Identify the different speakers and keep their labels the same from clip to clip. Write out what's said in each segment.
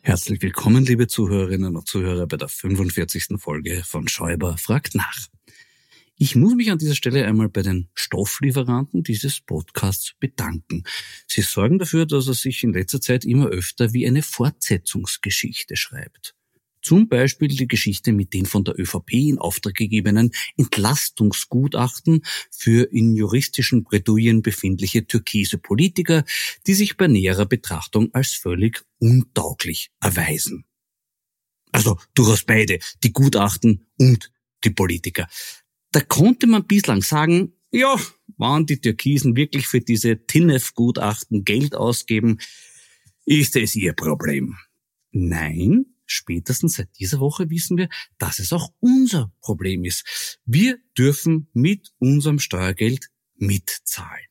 Speaker 1: Herzlich willkommen, liebe Zuhörerinnen und Zuhörer, bei der 45. Folge von Schäuber fragt nach. Ich muss mich an dieser Stelle einmal bei den Stofflieferanten dieses Podcasts bedanken. Sie sorgen dafür, dass er sich in letzter Zeit immer öfter wie eine Fortsetzungsgeschichte schreibt. Zum Beispiel die Geschichte mit den von der ÖVP in Auftrag gegebenen Entlastungsgutachten für in juristischen Bredouillen befindliche türkise Politiker, die sich bei näherer Betrachtung als völlig untauglich erweisen. Also durchaus beide, die Gutachten und die Politiker. Da konnte man bislang sagen, ja, waren die Türkisen wirklich für diese TINEF-Gutachten Geld ausgeben, ist es ihr Problem. Nein, spätestens seit dieser Woche wissen wir, dass es auch unser Problem ist. Wir dürfen mit unserem Steuergeld mitzahlen.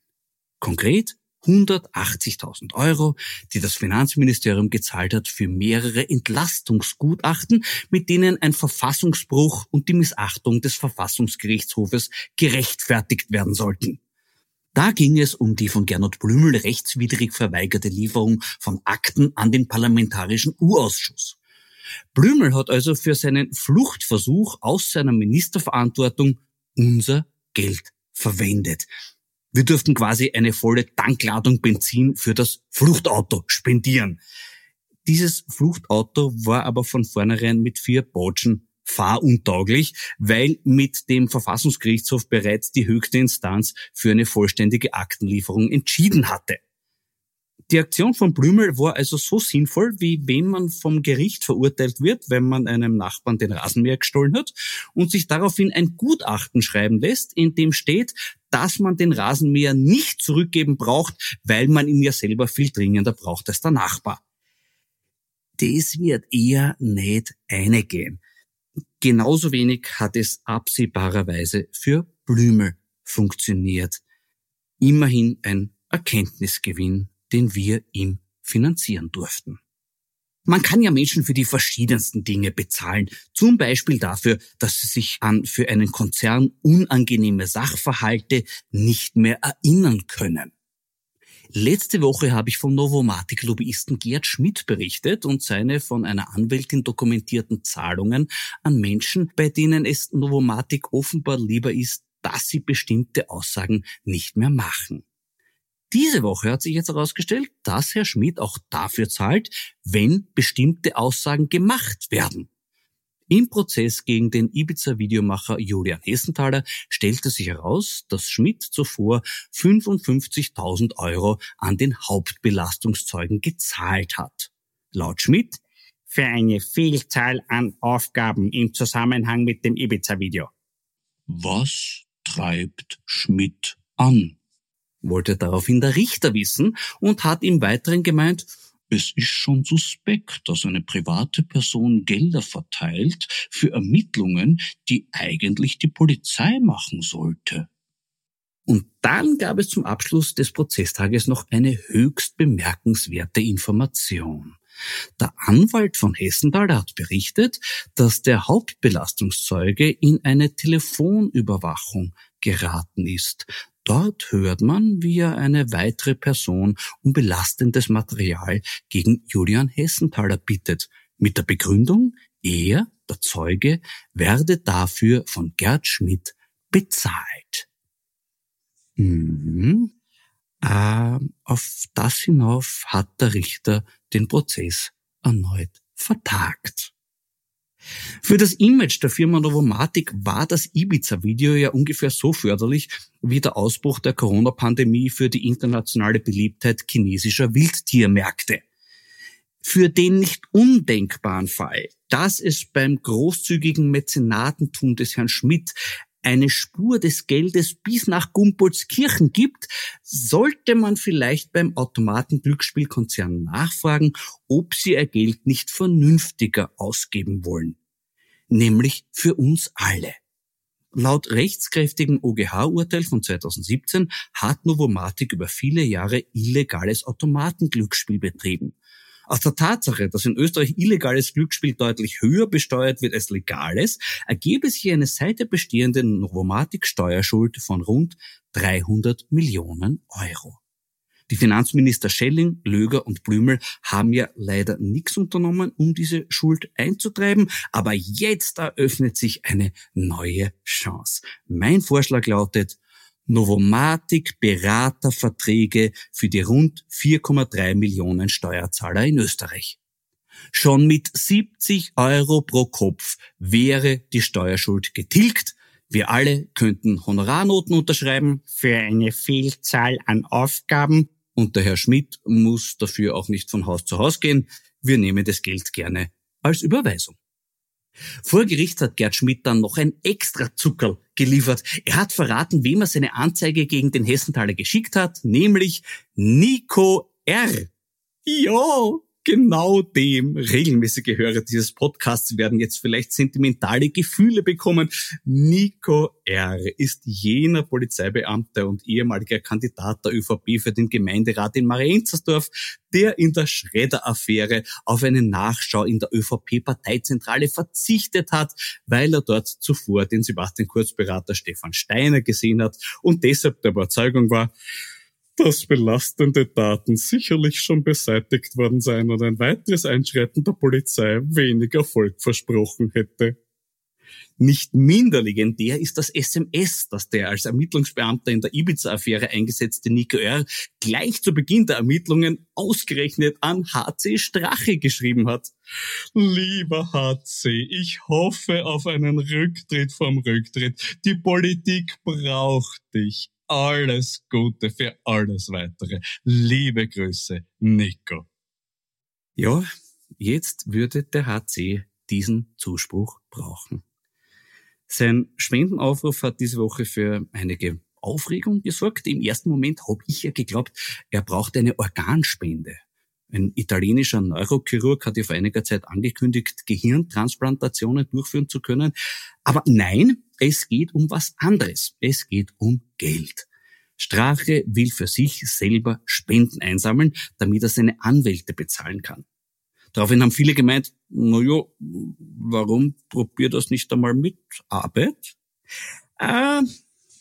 Speaker 1: Konkret 180.000 Euro, die das Finanzministerium gezahlt hat für mehrere Entlastungsgutachten, mit denen ein Verfassungsbruch und die Missachtung des Verfassungsgerichtshofes gerechtfertigt werden sollten. Da ging es um die von Gernot Blümel rechtswidrig verweigerte Lieferung von Akten an den Parlamentarischen U-Ausschuss. Blümel hat also für seinen Fluchtversuch aus seiner Ministerverantwortung unser Geld verwendet. Wir durften quasi eine volle Tankladung Benzin für das Fluchtauto spendieren. Dieses Fluchtauto war aber von vornherein mit vier Botschen fahruntauglich, weil mit dem Verfassungsgerichtshof bereits die höchste Instanz für eine vollständige Aktenlieferung entschieden hatte. Die Aktion von Blümel war also so sinnvoll, wie wenn man vom Gericht verurteilt wird, wenn man einem Nachbarn den Rasenmäher gestohlen hat und sich daraufhin ein Gutachten schreiben lässt, in dem steht, dass man den Rasenmäher nicht zurückgeben braucht, weil man ihn ja selber viel dringender braucht als der Nachbar. Das wird eher nicht eingehen. Genauso wenig hat es absehbarerweise für Blümel funktioniert. Immerhin ein Erkenntnisgewinn den wir ihm finanzieren durften. Man kann ja Menschen für die verschiedensten Dinge bezahlen. Zum Beispiel dafür, dass sie sich an für einen Konzern unangenehme Sachverhalte nicht mehr erinnern können. Letzte Woche habe ich vom Novomatic-Lobbyisten Gerd Schmidt berichtet und seine von einer Anwältin dokumentierten Zahlungen an Menschen, bei denen es Novomatic offenbar lieber ist, dass sie bestimmte Aussagen nicht mehr machen. Diese Woche hat sich jetzt herausgestellt, dass Herr Schmidt auch dafür zahlt, wenn bestimmte Aussagen gemacht werden. Im Prozess gegen den Ibiza-Videomacher Julian Hessenthaler stellte sich heraus, dass Schmidt zuvor 55.000 Euro an den Hauptbelastungszeugen gezahlt hat. Laut Schmidt für eine Vielzahl an Aufgaben im Zusammenhang mit dem Ibiza-Video.
Speaker 2: Was treibt Schmidt an?
Speaker 1: Wollte daraufhin der Richter wissen und hat im Weiteren gemeint,
Speaker 2: es ist schon suspekt, dass eine private Person Gelder verteilt für Ermittlungen, die eigentlich die Polizei machen sollte.
Speaker 1: Und dann gab es zum Abschluss des Prozesstages noch eine höchst bemerkenswerte Information. Der Anwalt von Hessenthal hat berichtet, dass der Hauptbelastungszeuge in eine Telefonüberwachung geraten ist. Dort hört man, wie er eine weitere Person um belastendes Material gegen Julian Hessenthaler bittet, mit der Begründung, er, der Zeuge, werde dafür von Gerd Schmidt bezahlt. Mhm. Äh, auf das hinauf hat der Richter den Prozess erneut vertagt. Für das Image der Firma Novomatic war das Ibiza-Video ja ungefähr so förderlich wie der Ausbruch der Corona-Pandemie für die internationale Beliebtheit chinesischer Wildtiermärkte. Für den nicht undenkbaren Fall, dass es beim großzügigen Mäzenatentum des Herrn Schmidt eine Spur des Geldes bis nach Gumpoldskirchen gibt, sollte man vielleicht beim Automaten-Glücksspielkonzern nachfragen, ob sie ihr Geld nicht vernünftiger ausgeben wollen. Nämlich für uns alle. Laut rechtskräftigen OGH-Urteil von 2017 hat Novomatic über viele Jahre illegales Automatenglücksspiel betrieben. Aus der Tatsache, dass in Österreich illegales Glücksspiel deutlich höher besteuert wird als legales, ergebe sich eine seit der bestehenden Novomatic-Steuerschuld von rund 300 Millionen Euro. Die Finanzminister Schelling, Löger und Blümel haben ja leider nichts unternommen, um diese Schuld einzutreiben, aber jetzt eröffnet sich eine neue Chance. Mein Vorschlag lautet, Novomatic Beraterverträge für die rund 4,3 Millionen Steuerzahler in Österreich. Schon mit 70 Euro pro Kopf wäre die Steuerschuld getilgt. Wir alle könnten Honorarnoten unterschreiben für eine Vielzahl an Aufgaben und der Herr Schmidt muss dafür auch nicht von Haus zu Haus gehen. Wir nehmen das Geld gerne als Überweisung. Vor Gericht hat Gerd Schmidt dann noch ein extra Zuckerl geliefert. Er hat verraten, wem er seine Anzeige gegen den Hessenthaler geschickt hat, nämlich Nico R. Ja, genau dem regelmäßige Hörer dieses Podcasts werden jetzt vielleicht sentimentale Gefühle bekommen. Nico R. ist jener Polizeibeamte und ehemaliger Kandidat der ÖVP für den Gemeinderat in Marienzersdorf, der in der Schredder-Affäre auf eine Nachschau in der ÖVP-Parteizentrale verzichtet hat, weil er dort zuvor den Sebastian Kurz-Berater Stefan Steiner gesehen hat und deshalb der Überzeugung war, dass belastende Daten sicherlich schon beseitigt worden seien und ein weiteres Einschreiten der Polizei wenig Erfolg versprochen hätte. Nicht minder legendär ist das SMS, das der als Ermittlungsbeamter in der Ibiza-Affäre eingesetzte Nico R. gleich zu Beginn der Ermittlungen ausgerechnet an HC Strache geschrieben hat. Lieber HC, ich hoffe auf einen Rücktritt vom Rücktritt. Die Politik braucht dich alles Gute für alles weitere. Liebe Grüße, Nico. Ja, jetzt würde der HC diesen Zuspruch brauchen. Sein Spendenaufruf hat diese Woche für einige Aufregung gesorgt. Im ersten Moment habe ich ja geglaubt, er braucht eine Organspende. Ein italienischer Neurochirurg hat ja vor einiger Zeit angekündigt, Gehirntransplantationen durchführen zu können. Aber nein, es geht um was anderes. Es geht um Geld. Strache will für sich selber Spenden einsammeln, damit er seine Anwälte bezahlen kann. Daraufhin haben viele gemeint, na ja, warum probiert das nicht einmal mit Arbeit? Äh,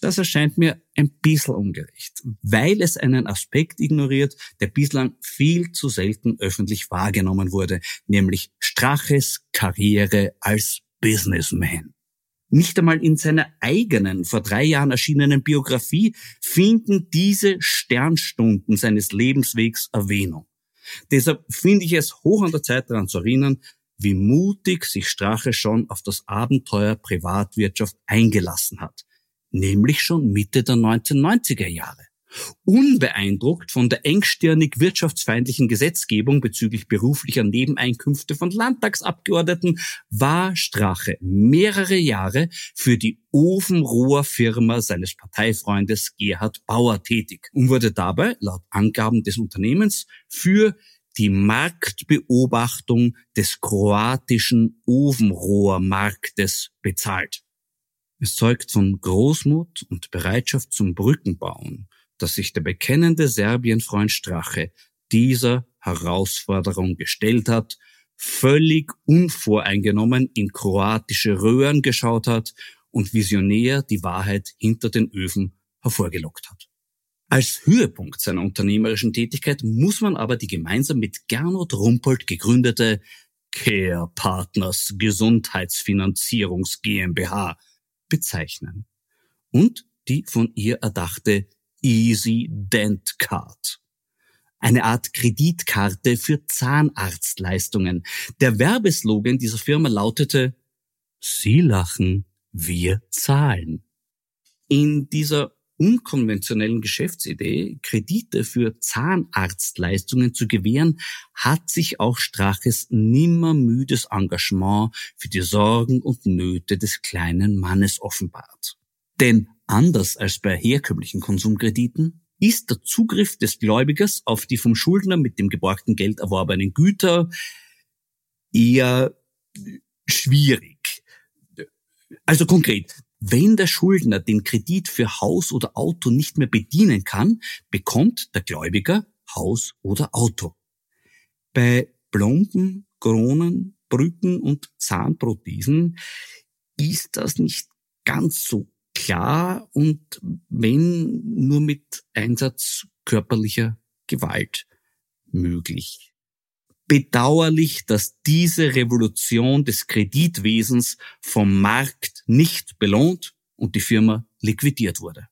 Speaker 1: das erscheint mir ein bisschen ungerecht, weil es einen Aspekt ignoriert, der bislang viel zu selten öffentlich wahrgenommen wurde, nämlich Straches Karriere als Businessman. Nicht einmal in seiner eigenen, vor drei Jahren erschienenen Biografie finden diese Sternstunden seines Lebenswegs Erwähnung. Deshalb finde ich es hoch an der Zeit daran zu erinnern, wie mutig sich Strache schon auf das Abenteuer Privatwirtschaft eingelassen hat, nämlich schon Mitte der 1990er Jahre. Unbeeindruckt von der engstirnig wirtschaftsfeindlichen Gesetzgebung bezüglich beruflicher Nebeneinkünfte von Landtagsabgeordneten war Strache mehrere Jahre für die Ofenrohrfirma seines Parteifreundes Gerhard Bauer tätig und wurde dabei, laut Angaben des Unternehmens, für die Marktbeobachtung des kroatischen Ofenrohrmarktes bezahlt. Es zeugt von Großmut und Bereitschaft zum Brückenbauen, dass sich der bekennende Serbienfreund Strache dieser Herausforderung gestellt hat, völlig unvoreingenommen in kroatische Röhren geschaut hat und visionär die Wahrheit hinter den Öfen hervorgelockt hat. Als Höhepunkt seiner unternehmerischen Tätigkeit muss man aber die gemeinsam mit Gernot Rumpold gegründete Care Partners Gesundheitsfinanzierungs GmbH bezeichnen und die von ihr erdachte Easy Dent Card. Eine Art Kreditkarte für Zahnarztleistungen. Der Werbeslogan dieser Firma lautete Sie lachen, wir zahlen. In dieser unkonventionellen Geschäftsidee, Kredite für Zahnarztleistungen zu gewähren, hat sich auch Straches nimmermüdes Engagement für die Sorgen und Nöte des kleinen Mannes offenbart. Denn anders als bei herkömmlichen Konsumkrediten ist der Zugriff des Gläubigers auf die vom Schuldner mit dem geborgten Geld erworbenen Güter eher schwierig. Also konkret, wenn der Schuldner den Kredit für Haus oder Auto nicht mehr bedienen kann, bekommt der Gläubiger Haus oder Auto. Bei Plomben, Kronen, Brücken und Zahnprothesen ist das nicht ganz so klar und wenn nur mit Einsatz körperlicher Gewalt möglich. Bedauerlich, dass diese Revolution des Kreditwesens vom Markt nicht belohnt und die Firma liquidiert wurde.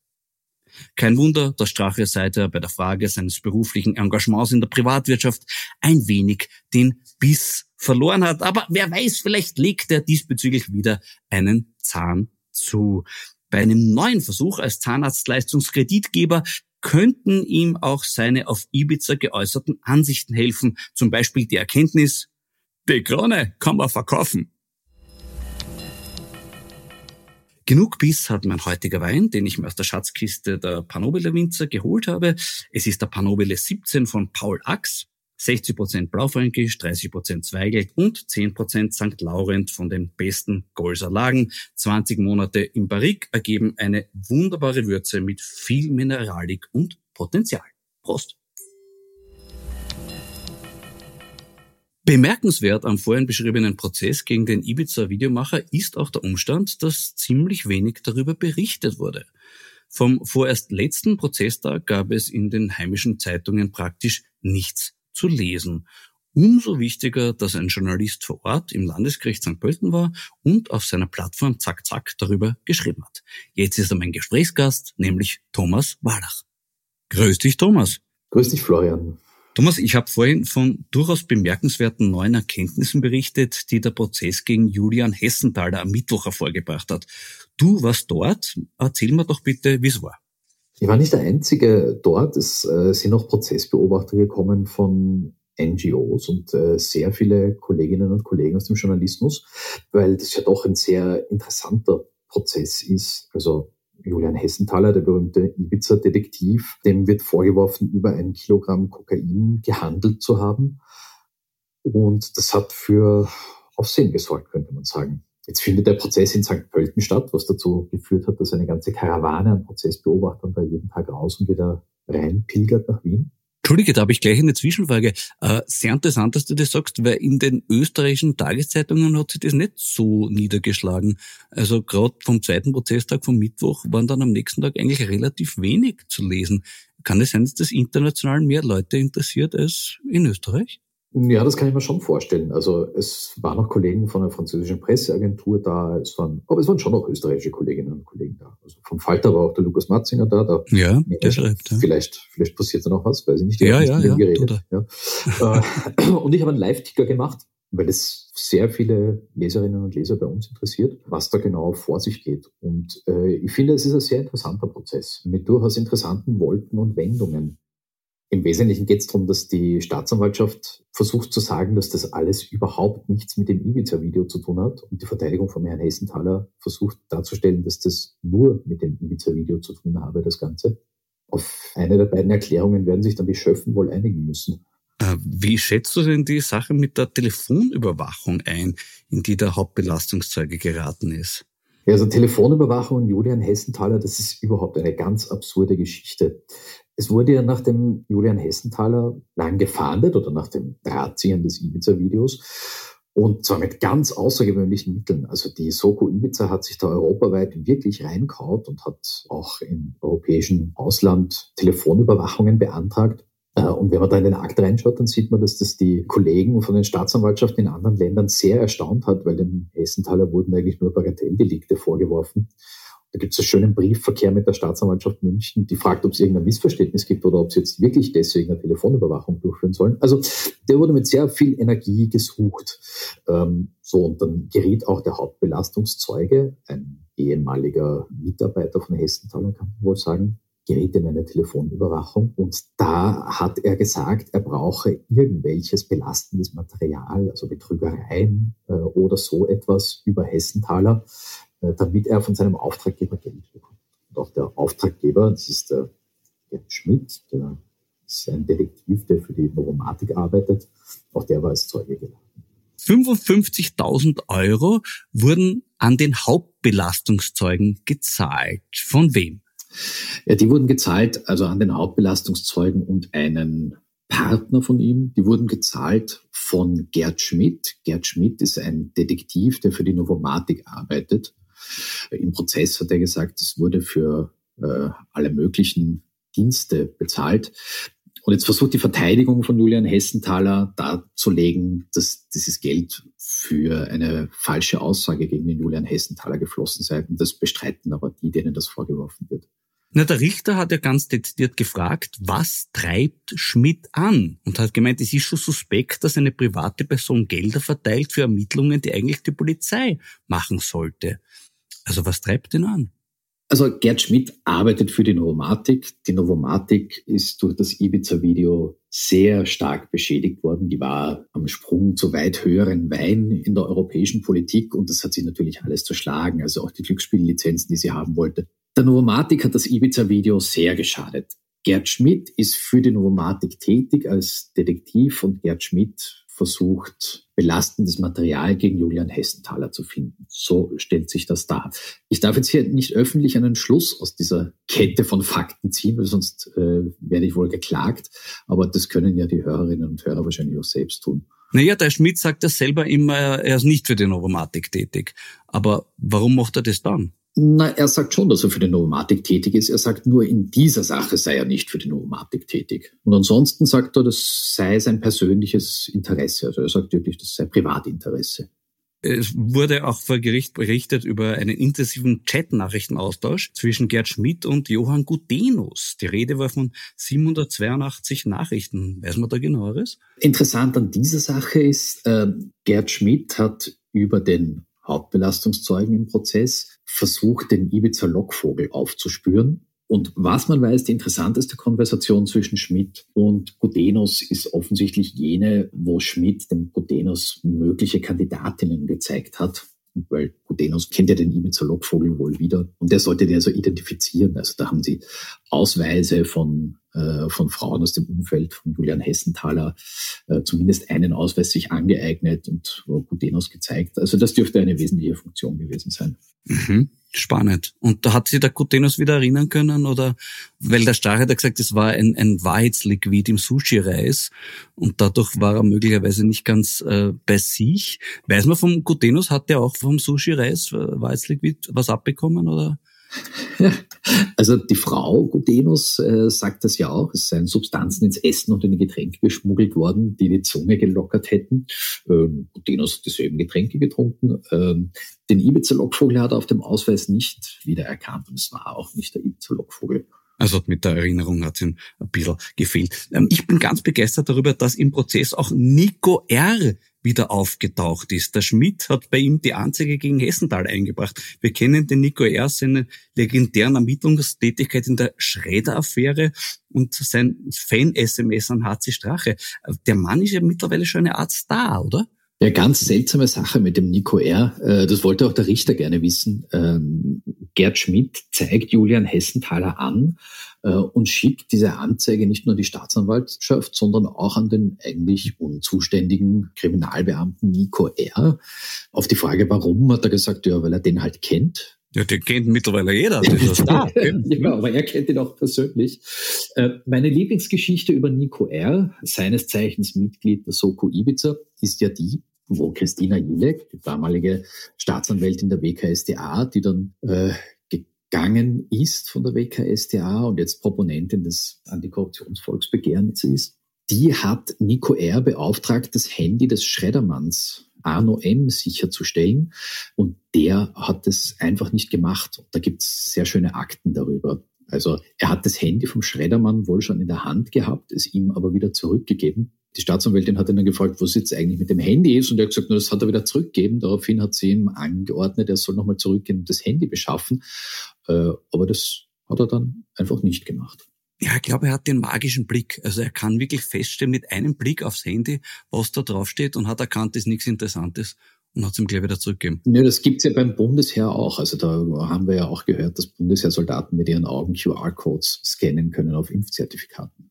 Speaker 1: Kein Wunder, dass Strache seither bei der Frage seines beruflichen Engagements in der Privatwirtschaft ein wenig den Biss verloren hat. Aber wer weiß, vielleicht legt er diesbezüglich wieder einen Zahn zu. Bei einem neuen Versuch als Zahnarztleistungskreditgeber könnten ihm auch seine auf Ibiza geäußerten Ansichten helfen, zum Beispiel die Erkenntnis, die Krone kann man verkaufen. Genug Biss hat mein heutiger Wein, den ich mir aus der Schatzkiste der Panobile Winzer geholt habe. Es ist der Panobile 17 von Paul Ax. 60% Blaufränkisch, 30% Zweigelt und 10% St. Laurent von den besten Golser Lagen. 20 Monate im Barrik ergeben eine wunderbare Würze mit viel Mineralik und Potenzial. Prost! Bemerkenswert am vorhin beschriebenen Prozess gegen den Ibiza-Videomacher ist auch der Umstand, dass ziemlich wenig darüber berichtet wurde. Vom vorerst letzten Prozesstag gab es in den heimischen Zeitungen praktisch nichts zu lesen. Umso wichtiger, dass ein Journalist vor Ort im Landesgericht St. Pölten war und auf seiner Plattform Zack Zack darüber geschrieben hat. Jetzt ist er mein Gesprächsgast, nämlich Thomas Wallach. Grüß dich, Thomas.
Speaker 3: Grüß dich, Florian.
Speaker 1: Thomas, ich habe vorhin von durchaus bemerkenswerten neuen Erkenntnissen berichtet, die der Prozess gegen Julian Hessenthaler am Mittwoch hervorgebracht hat. Du warst dort. Erzähl mir doch bitte, wie es war.
Speaker 3: Ich war nicht der Einzige dort. Es äh, sind auch Prozessbeobachter gekommen von NGOs und äh, sehr viele Kolleginnen und Kollegen aus dem Journalismus, weil das ja doch ein sehr interessanter Prozess ist. Also Julian Hessenthaler, der berühmte Ibiza-Detektiv, dem wird vorgeworfen, über ein Kilogramm Kokain gehandelt zu haben. Und das hat für Aufsehen gesorgt, könnte man sagen. Jetzt findet der Prozess in St. Pölten statt, was dazu geführt hat, dass eine ganze Karawane an Prozessbeobachtern da jeden Tag raus und wieder rein pilgert nach Wien.
Speaker 1: Entschuldige, da habe ich gleich eine Zwischenfrage. Äh, sehr interessant, dass du das sagst, weil in den österreichischen Tageszeitungen hat sich das nicht so niedergeschlagen. Also gerade vom zweiten Prozesstag vom Mittwoch waren dann am nächsten Tag eigentlich relativ wenig zu lesen. Kann es sein, dass das international mehr Leute interessiert als in Österreich?
Speaker 3: Ja, das kann ich mir schon vorstellen. Also es waren auch Kollegen von der französischen Presseagentur da, es waren, aber es waren schon auch österreichische Kolleginnen und Kollegen da. Also vom Falter war auch der Lukas Matzinger da. da
Speaker 1: ja, der schreibt. Ja.
Speaker 3: Vielleicht, vielleicht passiert da noch was, weiß ich nicht.
Speaker 1: Ja, ja, ja,
Speaker 3: geredet. ja. Äh, und ich habe einen Live-Ticker gemacht weil es sehr viele Leserinnen und Leser bei uns interessiert, was da genau vor sich geht. Und äh, ich finde, es ist ein sehr interessanter Prozess mit durchaus interessanten Wolken und Wendungen. Im Wesentlichen geht es darum, dass die Staatsanwaltschaft versucht zu sagen, dass das alles überhaupt nichts mit dem Ibiza-Video zu tun hat. Und die Verteidigung von Herrn Hessenthaler versucht darzustellen, dass das nur mit dem Ibiza-Video zu tun habe, das Ganze. Auf eine der beiden Erklärungen werden sich dann die Schöffen wohl einigen müssen.
Speaker 1: Äh, wie schätzt du denn die Sache mit der Telefonüberwachung ein, in die der Hauptbelastungszeuge geraten ist?
Speaker 3: Ja, also Telefonüberwachung und Julian Hessenthaler, das ist überhaupt eine ganz absurde Geschichte. Es wurde ja nach dem Julian Hessenthaler lang gefahndet oder nach dem Drahtziehen des Ibiza-Videos und zwar mit ganz außergewöhnlichen Mitteln. Also die Soko Ibiza hat sich da europaweit wirklich reinkaut und hat auch im europäischen Ausland Telefonüberwachungen beantragt. Äh, und wenn man da in den Akt reinschaut, dann sieht man, dass das die Kollegen von den Staatsanwaltschaften in anderen Ländern sehr erstaunt hat, weil dem Hessenthaler wurden eigentlich nur Bagatelldelikte vorgeworfen. Da gibt es einen schönen Briefverkehr mit der Staatsanwaltschaft München, die fragt, ob es irgendein Missverständnis gibt oder ob sie jetzt wirklich deswegen eine Telefonüberwachung durchführen sollen. Also der wurde mit sehr viel Energie gesucht. Ähm, so, und dann geriet auch der Hauptbelastungszeuge, ein ehemaliger Mitarbeiter von Hessenthaler, kann man wohl sagen, geriet in eine Telefonüberwachung. Und da hat er gesagt, er brauche irgendwelches belastendes Material, also Betrügereien äh, oder so etwas über Hessenthaler, damit er von seinem Auftraggeber Geld bekommt. Und auch der Auftraggeber, das ist der Gerd Schmidt, der ist ein Detektiv, der für die Novomatik arbeitet, auch der war als Zeuge geladen.
Speaker 1: 55.000 Euro wurden an den Hauptbelastungszeugen gezahlt. Von wem?
Speaker 3: Ja, die wurden gezahlt, also an den Hauptbelastungszeugen und einen Partner von ihm. Die wurden gezahlt von Gerd Schmidt. Gerd Schmidt ist ein Detektiv, der für die Novomatik arbeitet. Im Prozess hat er gesagt, es wurde für äh, alle möglichen Dienste bezahlt. Und jetzt versucht die Verteidigung von Julian Hessenthaler darzulegen, dass dieses Geld für eine falsche Aussage gegen den Julian Hessenthaler geflossen sei. Und das bestreiten aber die, denen das vorgeworfen wird.
Speaker 1: Na, der Richter hat ja ganz dezidiert gefragt, was treibt Schmidt an? Und hat gemeint, es ist schon suspekt, dass eine private Person Gelder verteilt für Ermittlungen, die eigentlich die Polizei machen sollte. Also was treibt den an?
Speaker 3: Also Gerd Schmidt arbeitet für die Novomatik. Die Novomatik ist durch das Ibiza-Video sehr stark beschädigt worden. Die war am Sprung zu weit höheren Wein in der europäischen Politik und das hat sie natürlich alles zerschlagen. Also auch die Glücksspiellizenzen, die sie haben wollte. Der Novomatik hat das Ibiza-Video sehr geschadet. Gerd Schmidt ist für die Novomatik tätig als Detektiv und Gerd Schmidt versucht, belastendes Material gegen Julian Hessenthaler zu finden. So stellt sich das dar. Ich darf jetzt hier nicht öffentlich einen Schluss aus dieser Kette von Fakten ziehen, weil sonst äh, werde ich wohl geklagt. Aber das können ja die Hörerinnen und Hörer wahrscheinlich auch selbst tun.
Speaker 1: Naja, der Schmidt sagt ja selber immer, er ist nicht für die Novomatik tätig. Aber warum macht er das dann?
Speaker 3: Na, er sagt schon, dass er für die Novomatik tätig ist. Er sagt nur, in dieser Sache sei er nicht für die Novomatik tätig. Und ansonsten sagt er, das sei sein persönliches Interesse. Also er sagt wirklich, das sei Privatinteresse.
Speaker 1: Es wurde auch vor Gericht berichtet über einen intensiven Chat-Nachrichtenaustausch zwischen Gerd Schmidt und Johann Gudenus. Die Rede war von 782 Nachrichten. Weiß man da genaueres?
Speaker 3: Interessant an dieser Sache ist, äh, Gerd Schmidt hat über den Hauptbelastungszeugen im Prozess versucht, den Ibiza-Lockvogel aufzuspüren. Und was man weiß, die interessanteste Konversation zwischen Schmidt und Gudenus ist offensichtlich jene, wo Schmidt dem Gudenus mögliche Kandidatinnen gezeigt hat. Weil Gudenus kennt ja den Ibiza-Lockvogel wohl wieder. Und der sollte den also identifizieren. Also da haben sie Ausweise von äh, von Frauen aus dem Umfeld von Julian Hessenthaler äh, zumindest einen Ausweis sich angeeignet und Gudenus gezeigt. Also das dürfte eine wesentliche Funktion gewesen sein.
Speaker 1: Mhm. Spannend. Und da hat sich der Gutenus wieder erinnern können oder, weil der Starr hat ja gesagt, es war ein, ein Wahrheitsliquid im Sushi-Reis und dadurch war er möglicherweise nicht ganz äh, bei sich. Weiß man vom Gutenus, hat der auch vom Sushi-Reis äh, Wahrheitsliquid was abbekommen oder?
Speaker 3: Also die Frau Gudenus äh, sagt das ja auch, es seien Substanzen ins Essen und in die Getränke geschmuggelt worden, die die Zunge gelockert hätten. Ähm, Gudenus hat dieselben Getränke getrunken. Ähm, den Ibiza-Lockvogel hat er auf dem Ausweis nicht wiedererkannt und es war auch nicht der Ibiza-Lockvogel.
Speaker 1: Also mit der Erinnerung hat es ihm ein bisschen gefehlt. Ähm, ich bin ganz begeistert darüber, dass im Prozess auch Nico R wieder aufgetaucht ist. Der Schmidt hat bei ihm die Anzeige gegen Hessenthal eingebracht. Wir kennen den Nico R. seine legendären Ermittlungstätigkeit in der Schredder-Affäre und sein Fan-SMS an HC Strache. Der Mann ist ja mittlerweile schon eine Art Star, oder?
Speaker 3: Ja, ganz seltsame Sache mit dem Nico R. Äh, das wollte auch der Richter gerne wissen. Ähm, Gerd Schmidt zeigt Julian Hessenthaler an äh, und schickt diese Anzeige nicht nur an die Staatsanwaltschaft, sondern auch an den eigentlich unzuständigen Kriminalbeamten Nico R. Auf die Frage, warum, hat er gesagt, ja, weil er den halt kennt.
Speaker 1: Ja, den kennt mittlerweile jeder.
Speaker 3: ja, aber er kennt ihn auch persönlich. Äh, meine Lieblingsgeschichte über Nico R., seines Zeichens Mitglied der Soko Ibiza, ist ja die, wo Christina Jilek, die damalige Staatsanwältin der WKSDA, die dann äh, gegangen ist von der WKSDA und jetzt Proponentin des Antikorruptionsvolksbegehrens ist, die hat Nico R. beauftragt, das Handy des Schreddermanns Arno M. sicherzustellen. Und der hat es einfach nicht gemacht. Da gibt es sehr schöne Akten darüber. Also er hat das Handy vom Schreddermann wohl schon in der Hand gehabt, es ihm aber wieder zurückgegeben. Die Staatsanwältin hat ihn dann gefragt, was jetzt eigentlich mit dem Handy ist. Und er hat gesagt, nur das hat er wieder zurückgegeben. Daraufhin hat sie ihm angeordnet, er soll nochmal zurückgehen und das Handy beschaffen. Äh, aber das hat er dann einfach nicht gemacht.
Speaker 1: Ja, ich glaube, er hat den magischen Blick. Also er kann wirklich feststellen mit einem Blick aufs Handy, was da draufsteht und hat erkannt, ist nichts Interessantes und hat es ihm gleich wieder zurückgegeben.
Speaker 3: Nö, das gibt's ja beim Bundesheer auch. Also da haben wir ja auch gehört, dass Bundesheersoldaten mit ihren Augen QR-Codes scannen können auf Impfzertifikaten.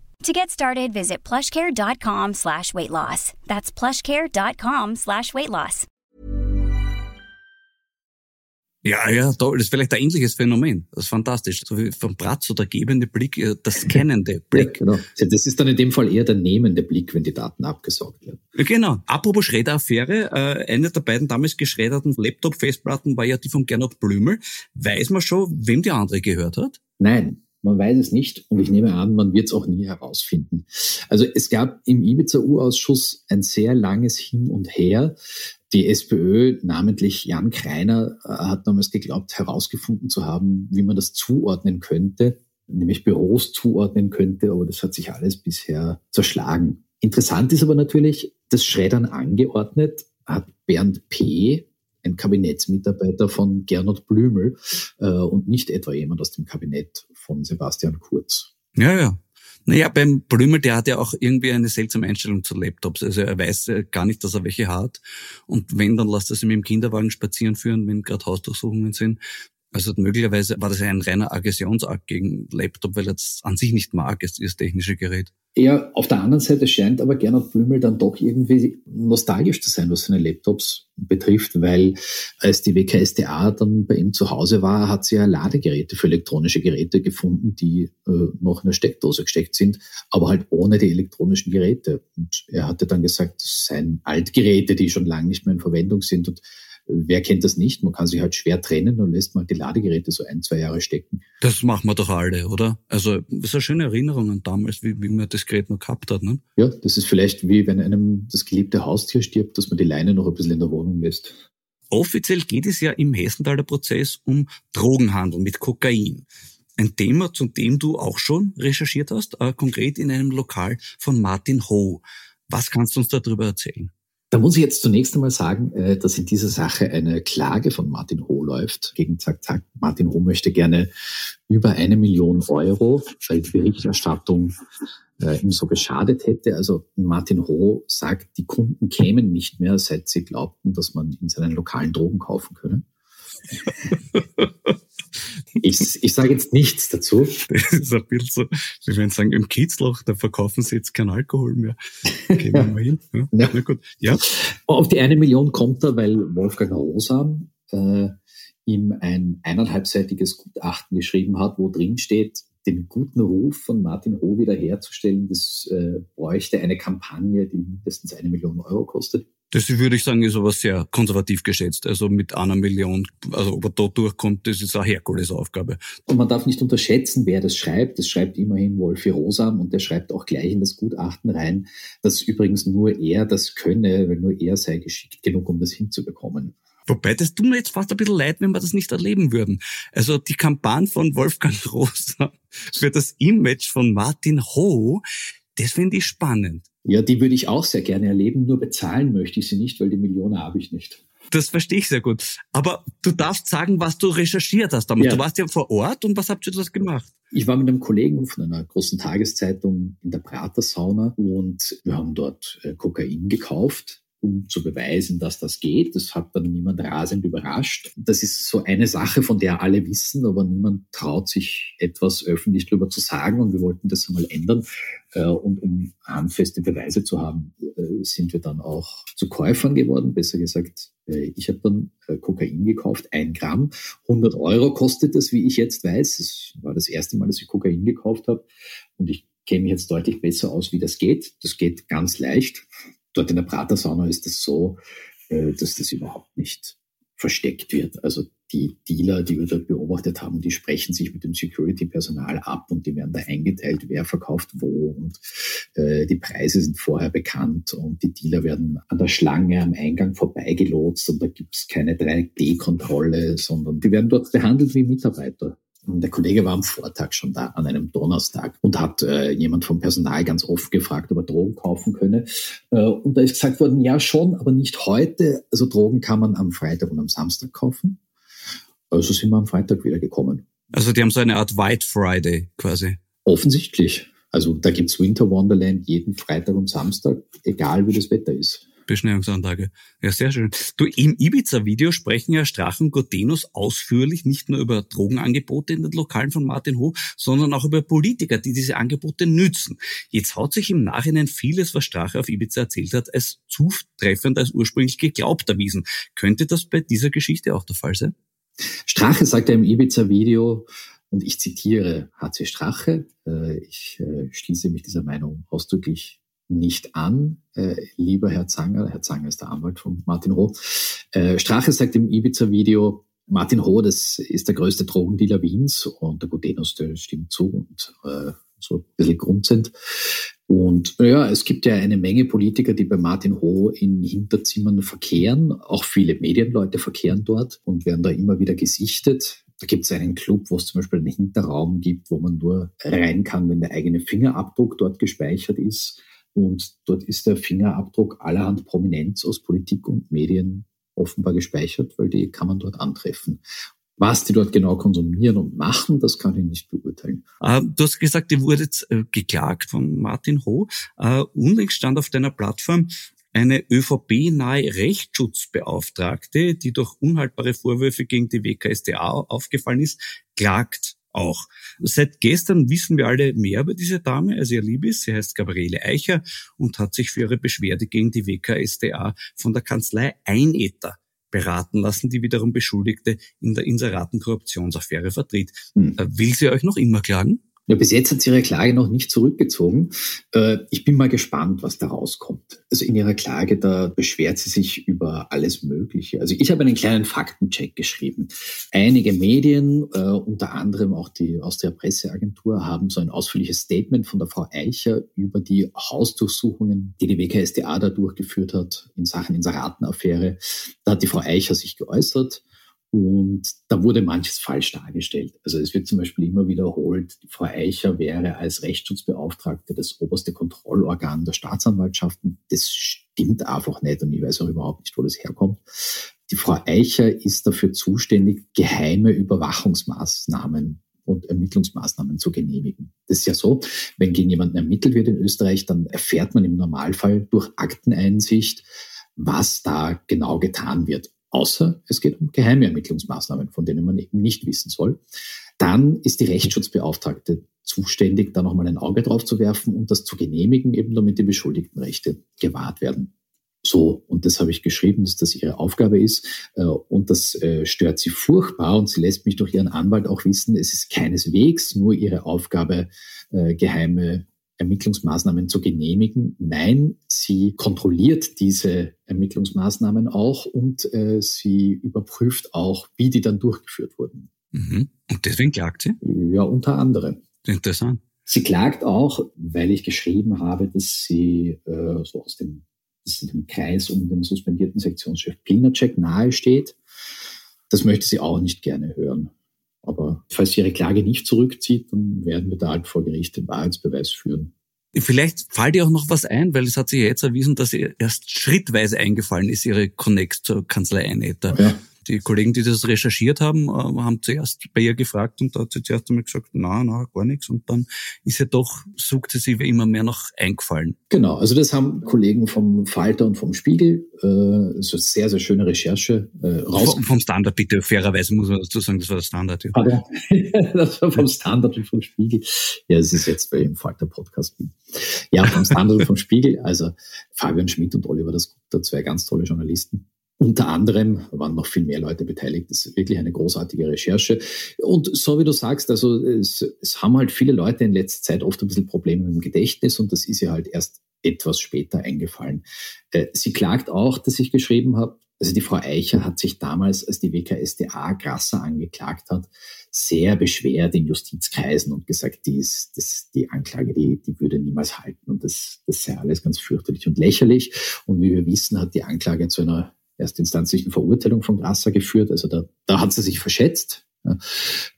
Speaker 4: To get started, visit plushcare.com slash weight loss. That's plushcare.com slash weight loss.
Speaker 1: Ja, ja, toll. Das ist vielleicht ein ähnliches Phänomen. Das ist fantastisch. So wie vom Bratz so der gebende Blick, äh, der scannende Blick.
Speaker 3: Ja, genau. Das ist dann in dem Fall eher der nehmende Blick, wenn die Daten abgesaugt werden.
Speaker 1: Genau. Apropos Schredder-Affäre, äh, eine der beiden damals geschredderten Laptop-Festplatten war ja die von Gernot Blümel. Weiß man schon, wem die andere gehört hat?
Speaker 3: Nein. Man weiß es nicht und ich nehme an, man wird es auch nie herausfinden. Also es gab im Ibiza-U-Ausschuss ein sehr langes Hin und Her. Die SPÖ, namentlich Jan Kreiner, äh, hat damals geglaubt, herausgefunden zu haben, wie man das zuordnen könnte, nämlich Büros zuordnen könnte, aber das hat sich alles bisher zerschlagen. Interessant ist aber natürlich, das Schreddern angeordnet hat Bernd P., ein Kabinettsmitarbeiter von Gernot Blümel äh, und nicht etwa jemand aus dem Kabinett von Sebastian Kurz.
Speaker 1: Ja, ja. Naja, beim Blümel, der hat ja auch irgendwie eine seltsame Einstellung zu Laptops. Also er weiß gar nicht, dass er welche hat. Und wenn, dann lässt er sie mit dem Kinderwagen spazieren führen, wenn gerade Hausdurchsuchungen sind. Also möglicherweise war das ein reiner Aggressionsakt gegen Laptop, weil er es an sich nicht mag, das technische Gerät.
Speaker 3: Ja, auf der anderen Seite scheint aber Gernot Blümel dann doch irgendwie nostalgisch zu sein, was seine Laptops betrifft, weil als die WKSDA dann bei ihm zu Hause war, hat sie ja Ladegeräte für elektronische Geräte gefunden, die äh, noch in der Steckdose gesteckt sind, aber halt ohne die elektronischen Geräte. Und er hatte dann gesagt, das seien Altgeräte, die schon lange nicht mehr in Verwendung sind und Wer kennt das nicht? Man kann sich halt schwer trennen und lässt mal die Ladegeräte so ein, zwei Jahre stecken.
Speaker 1: Das machen wir doch alle, oder? Also, das ist eine schöne Erinnerung an damals, wie, wie man das Gerät noch gehabt hat, ne?
Speaker 3: Ja, das ist vielleicht wie wenn einem das geliebte Haustier stirbt, dass man die Leine noch ein bisschen in der Wohnung lässt.
Speaker 1: Offiziell geht es ja im Hessenthaler Prozess um Drogenhandel mit Kokain. Ein Thema, zu dem du auch schon recherchiert hast, äh, konkret in einem Lokal von Martin Ho. Was kannst du uns darüber erzählen?
Speaker 3: Da muss ich jetzt zunächst einmal sagen, äh, dass in dieser Sache eine Klage von Martin Ho läuft gegen Zack Zack. Martin Ho möchte gerne über eine Million Euro, weil die Berichterstattung äh, ihm so geschadet hätte. Also Martin Ho sagt, die Kunden kämen nicht mehr, seit sie glaubten, dass man in seinen lokalen Drogen kaufen könne. Ich, ich sage jetzt nichts dazu.
Speaker 1: Das ist ein bisschen so, wie wenn sagen, im Kiezloch, da verkaufen sie jetzt keinen Alkohol mehr. Gehen wir mal hin. Ja. ja. Na gut. Ja.
Speaker 3: Auf die eine Million kommt er, weil Wolfgang Rosam äh, ihm ein eineinhalbseitiges Gutachten geschrieben hat, wo drin steht, den guten Ruf von Martin Ho wiederherzustellen, das äh, bräuchte eine Kampagne, die mindestens eine Million Euro kostet.
Speaker 1: Das würde ich sagen, ist aber sehr konservativ geschätzt. Also mit einer Million, also ob er da durchkommt, das ist eine Herkulesaufgabe.
Speaker 3: Und man darf nicht unterschätzen, wer das schreibt. Das schreibt immerhin Wolfi Rosam und der schreibt auch gleich in das Gutachten rein, dass übrigens nur er das könne, weil nur er sei geschickt genug, um das hinzubekommen.
Speaker 1: Wobei, das tut mir jetzt fast ein bisschen leid, wenn wir das nicht erleben würden. Also die Kampagne von Wolfgang Rosa für das Image von Martin Ho, das finde ich spannend.
Speaker 3: Ja, die würde ich auch sehr gerne erleben, nur bezahlen möchte ich sie nicht, weil die Millionen habe ich nicht.
Speaker 1: Das verstehe ich sehr gut. Aber du darfst sagen, was du recherchiert hast damals. Ja. Du warst ja vor Ort und was habt ihr das gemacht?
Speaker 3: Ich war mit einem Kollegen von einer großen Tageszeitung in der Pratersauna und wir haben dort äh, Kokain gekauft um zu beweisen, dass das geht. Das hat dann niemand rasend überrascht. Das ist so eine Sache, von der alle wissen, aber niemand traut sich etwas öffentlich darüber zu sagen und wir wollten das einmal ändern. Äh, und um handfeste Beweise zu haben, äh, sind wir dann auch zu Käufern geworden. Besser gesagt, äh, ich habe dann Kokain gekauft, ein Gramm. 100 Euro kostet das, wie ich jetzt weiß. Es war das erste Mal, dass ich Kokain gekauft habe und ich kenne mich jetzt deutlich besser aus, wie das geht. Das geht ganz leicht dort in der Pratersauna ist es das so, äh, dass das überhaupt nicht versteckt wird. Also die Dealer, die wir dort beobachtet haben, die sprechen sich mit dem Security-Personal ab und die werden da eingeteilt, wer verkauft wo und äh, die Preise sind vorher bekannt und die Dealer werden an der Schlange am Eingang vorbeigelotst und da gibt es keine 3D-Kontrolle, sondern die werden dort behandelt wie Mitarbeiter. Der Kollege war am Vortag schon da, an einem Donnerstag, und hat äh, jemand vom Personal ganz oft gefragt, ob er Drogen kaufen könne. Äh, und da ist gesagt worden, ja schon, aber nicht heute. Also Drogen kann man am Freitag und am Samstag kaufen. Also sind wir am Freitag wieder gekommen.
Speaker 1: Also die haben so eine Art White Friday quasi.
Speaker 3: Offensichtlich. Also da gibt's Winter Wonderland jeden Freitag und Samstag, egal wie das Wetter ist.
Speaker 1: Beschneiungsanlage. Ja, sehr schön. Du, im Ibiza-Video sprechen ja Strach und Gotenus ausführlich nicht nur über Drogenangebote in den Lokalen von Martin Ho, sondern auch über Politiker, die diese Angebote nützen. Jetzt haut sich im Nachhinein vieles, was Strache auf Ibiza erzählt hat, als zutreffend als ursprünglich geglaubt erwiesen. Könnte das bei dieser Geschichte auch der Fall sein?
Speaker 3: Strache sagt ja im Ibiza-Video, und ich zitiere HC Strache, äh, ich äh, schließe mich dieser Meinung ausdrücklich nicht an, äh, lieber Herr Zanger, Herr Zanger ist der Anwalt von Martin Roh. Äh, Strache sagt im Ibiza-Video, Martin Roh, das ist der größte Drogendealer Wiens und der Gudenus, der stimmt zu und äh, so ein bisschen Grund sind. Und ja, es gibt ja eine Menge Politiker, die bei Martin Ho in Hinterzimmern verkehren. Auch viele Medienleute verkehren dort und werden da immer wieder gesichtet. Da gibt es einen Club, wo es zum Beispiel einen Hinterraum gibt, wo man nur rein kann, wenn der eigene Fingerabdruck dort gespeichert ist. Und dort ist der Fingerabdruck allerhand Prominenz aus Politik und Medien offenbar gespeichert, weil die kann man dort antreffen. Was die dort genau konsumieren und machen, das kann ich nicht beurteilen.
Speaker 1: Uh, du hast gesagt, ihr wurdet uh, geklagt von Martin Ho. Uh, unlängst stand auf deiner Plattform eine ÖVP-nahe Rechtsschutzbeauftragte, die durch unhaltbare Vorwürfe gegen die WKSDA aufgefallen ist, klagt auch. Seit gestern wissen wir alle mehr über diese Dame, also ihr Liebes. Sie heißt Gabriele Eicher und hat sich für ihre Beschwerde gegen die WKSDA von der Kanzlei Einetter beraten lassen, die wiederum Beschuldigte in der Inseratenkorruptionsaffäre vertritt. Hm. Äh, will sie euch noch immer klagen?
Speaker 3: Ja, bis jetzt hat sie ihre Klage noch nicht zurückgezogen. Äh, ich bin mal gespannt, was da rauskommt. Also in ihrer Klage, da beschwert sie sich über alles Mögliche. Also ich habe einen kleinen Faktencheck geschrieben. Einige Medien, äh, unter anderem auch die Austria Presseagentur, haben so ein ausführliches Statement von der Frau Eicher über die Hausdurchsuchungen, die die WKSDA da durchgeführt hat in Sachen Inseratenaffäre. Da hat die Frau Eicher sich geäußert. Und da wurde manches falsch dargestellt. Also es wird zum Beispiel immer wiederholt, Frau Eicher wäre als Rechtsschutzbeauftragte das oberste Kontrollorgan der Staatsanwaltschaften. Das stimmt einfach nicht und ich weiß auch überhaupt nicht, wo das herkommt. Die Frau Eicher ist dafür zuständig, geheime Überwachungsmaßnahmen und Ermittlungsmaßnahmen zu genehmigen. Das ist ja so, wenn gegen jemanden ermittelt wird in Österreich, dann erfährt man im Normalfall durch Akteneinsicht, was da genau getan wird außer es geht um geheime Ermittlungsmaßnahmen, von denen man eben nicht wissen soll. Dann ist die Rechtsschutzbeauftragte zuständig, da nochmal ein Auge drauf zu werfen und das zu genehmigen, eben damit die Beschuldigtenrechte gewahrt werden. So, und das habe ich geschrieben, dass das ihre Aufgabe ist. Äh, und das äh, stört sie furchtbar. Und sie lässt mich durch ihren Anwalt auch wissen, es ist keineswegs nur ihre Aufgabe, äh, geheime Ermittlungsmaßnahmen zu genehmigen. Nein, sie kontrolliert diese Ermittlungsmaßnahmen auch und äh, sie überprüft auch, wie die dann durchgeführt wurden.
Speaker 1: Mhm. Und deswegen klagt sie?
Speaker 3: Ja, unter anderem.
Speaker 1: Interessant.
Speaker 3: Sie klagt auch, weil ich geschrieben habe, dass sie äh, so aus dem, dem Kreis um den suspendierten Sektionschef Plinacek nahe steht. Das möchte sie auch nicht gerne hören. Aber falls sie ihre Klage nicht zurückzieht, dann werden wir da halt vor Gericht den Wahrheitsbeweis führen.
Speaker 1: Vielleicht fällt ihr auch noch was ein, weil es hat sich ja jetzt erwiesen, dass ihr erst schrittweise eingefallen ist, ihre Connect zur Kanzlei Einetter. Ja die Kollegen, die das recherchiert haben, äh, haben zuerst bei ihr gefragt und da hat sie zuerst einmal gesagt, na, na, gar nichts. Und dann ist ihr doch sukzessive immer mehr noch eingefallen.
Speaker 3: Genau, also das haben Kollegen vom Falter und vom Spiegel, äh, so sehr, sehr schöne Recherche
Speaker 1: äh, raus. Vom, vom Standard bitte, fairerweise muss man dazu sagen, das war der Standard. Ja.
Speaker 3: Pardon. das war vom Standard und vom Spiegel. Ja, es ist jetzt bei dem Falter-Podcast. Ja, vom Standard und vom Spiegel, also Fabian Schmidt und Oliver das zwei ganz tolle Journalisten. Unter anderem waren noch viel mehr Leute beteiligt. Das ist wirklich eine großartige Recherche. Und so wie du sagst, also es, es haben halt viele Leute in letzter Zeit oft ein bisschen Probleme mit dem Gedächtnis und das ist ja halt erst etwas später eingefallen. Äh, sie klagt auch, dass ich geschrieben habe, also die Frau Eicher hat sich damals, als die WKSDA Grasser angeklagt hat, sehr beschwert in Justizkreisen und gesagt, die, ist, das, die Anklage, die, die würde niemals halten und das, das sei alles ganz fürchterlich und lächerlich. Und wie wir wissen, hat die Anklage zu einer erstinstanzlichen Verurteilung von Grasser geführt. Also da, da hat sie sich verschätzt.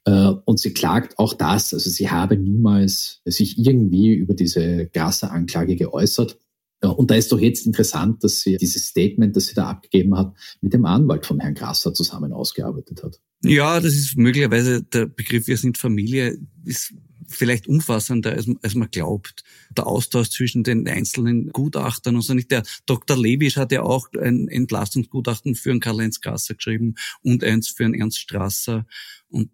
Speaker 3: Äh, und sie klagt auch das, also sie habe niemals sich irgendwie über diese Grasser-Anklage geäußert. Und da ist doch jetzt interessant, dass sie dieses Statement, das sie da abgegeben hat, mit dem Anwalt von Herrn Grasser zusammen ausgearbeitet hat.
Speaker 1: Ja, das ist möglicherweise der Begriff, wir sind Familie, ist vielleicht umfassender, als, als man glaubt. Der Austausch zwischen den einzelnen Gutachtern und so nicht. Der Dr. Lewisch hat ja auch ein Entlastungsgutachten für einen Karl-Heinz Grasser geschrieben und eins für einen Ernst Strasser. Und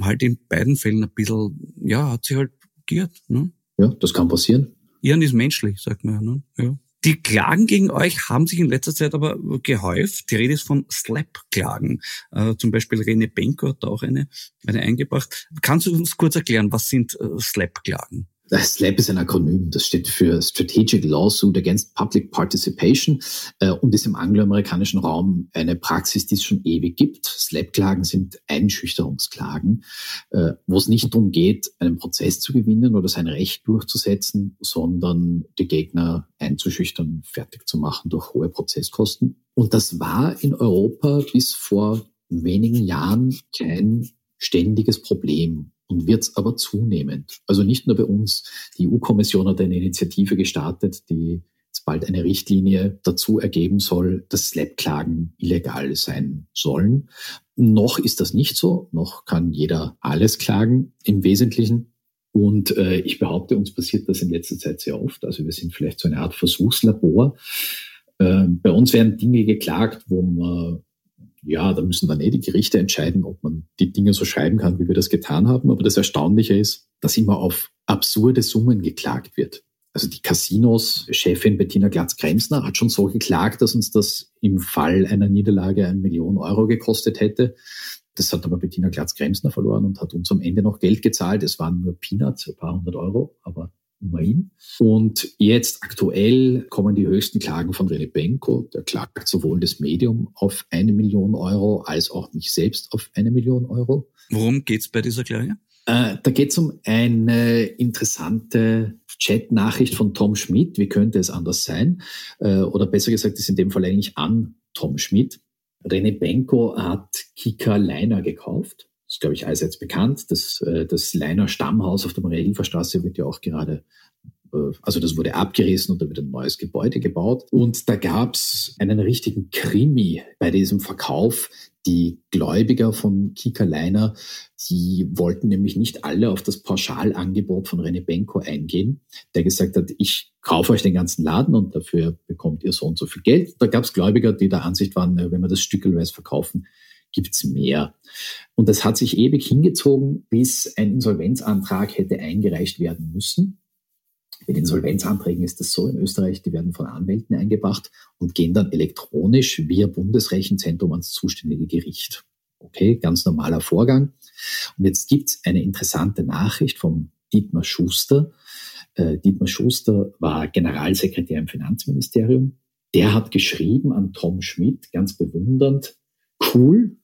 Speaker 1: halt in beiden Fällen ein bisschen, ja, hat sich halt giert. Ne?
Speaker 3: Ja, das kann passieren.
Speaker 1: Irren ist menschlich, sagt man ja. Ne? ja. Die Klagen gegen euch haben sich in letzter Zeit aber gehäuft. Die Rede ist von Slap-Klagen. Äh, zum Beispiel Rene Benko hat da auch eine, eine eingebracht. Kannst du uns kurz erklären, was sind äh, Slap-Klagen?
Speaker 3: SLAP ist ein Akronym, das steht für Strategic Lawsuit Against Public Participation äh, und ist im angloamerikanischen Raum eine Praxis, die es schon ewig gibt. SLAP-Klagen sind Einschüchterungsklagen, äh, wo es nicht darum geht, einen Prozess zu gewinnen oder sein Recht durchzusetzen, sondern die Gegner einzuschüchtern, fertig zu machen durch hohe Prozesskosten. Und das war in Europa bis vor wenigen Jahren kein ständiges Problem und wird es aber zunehmend. Also nicht nur bei uns. Die EU-Kommission hat eine Initiative gestartet, die jetzt bald eine Richtlinie dazu ergeben soll, dass Slap-Klagen illegal sein sollen. Noch ist das nicht so. Noch kann jeder alles klagen im Wesentlichen. Und äh, ich behaupte, uns passiert das in letzter Zeit sehr oft. Also wir sind vielleicht so eine Art Versuchslabor. Äh, bei uns werden Dinge geklagt, wo man ja, da müssen dann eh die Gerichte entscheiden, ob man die Dinge so schreiben kann, wie wir das getan haben. Aber das Erstaunliche ist, dass immer auf absurde Summen geklagt wird. Also die Casinos-Chefin Bettina Glatz-Kremsner hat schon so geklagt, dass uns das im Fall einer Niederlage eine Million Euro gekostet hätte. Das hat aber Bettina Glatz-Kremsner verloren und hat uns am Ende noch Geld gezahlt. Es waren nur Peanuts, ein paar hundert Euro, aber immerhin. Und jetzt aktuell kommen die höchsten Klagen von René Benko. Der klagt sowohl das Medium auf eine Million Euro als auch mich selbst auf eine Million Euro.
Speaker 1: Worum geht's bei dieser Klage?
Speaker 3: Äh, da geht es um eine interessante Chat-Nachricht von Tom Schmidt. Wie könnte es anders sein? Äh, oder besser gesagt, ist in dem Fall eigentlich an Tom Schmidt. René Benko hat Kika Leiner gekauft ist, glaube ich, allseits bekannt. Das, äh, das Leiner Stammhaus auf der Maria-Hilfer-Straße wird ja auch gerade äh, also das wurde abgerissen und da wird ein neues Gebäude gebaut. Und da gab es einen richtigen Krimi bei diesem Verkauf. Die Gläubiger von Kika Leiner, die wollten nämlich nicht alle auf das Pauschalangebot von René Benko eingehen, der gesagt hat, ich kaufe euch den ganzen Laden und dafür bekommt ihr so und so viel Geld. Da gab es Gläubiger, die der Ansicht waren, wenn wir das stückelweise verkaufen, gibt's mehr. Und das hat sich ewig hingezogen, bis ein Insolvenzantrag hätte eingereicht werden müssen. Mit Insolvenzanträgen ist das so in Österreich, die werden von Anwälten eingebracht und gehen dann elektronisch via Bundesrechenzentrum ans zuständige Gericht. Okay, ganz normaler Vorgang. Und jetzt gibt's eine interessante Nachricht vom Dietmar Schuster, Äh, Dietmar Schuster war Generalsekretär im Finanzministerium. Der hat geschrieben an Tom Schmidt, ganz bewundernd, cool,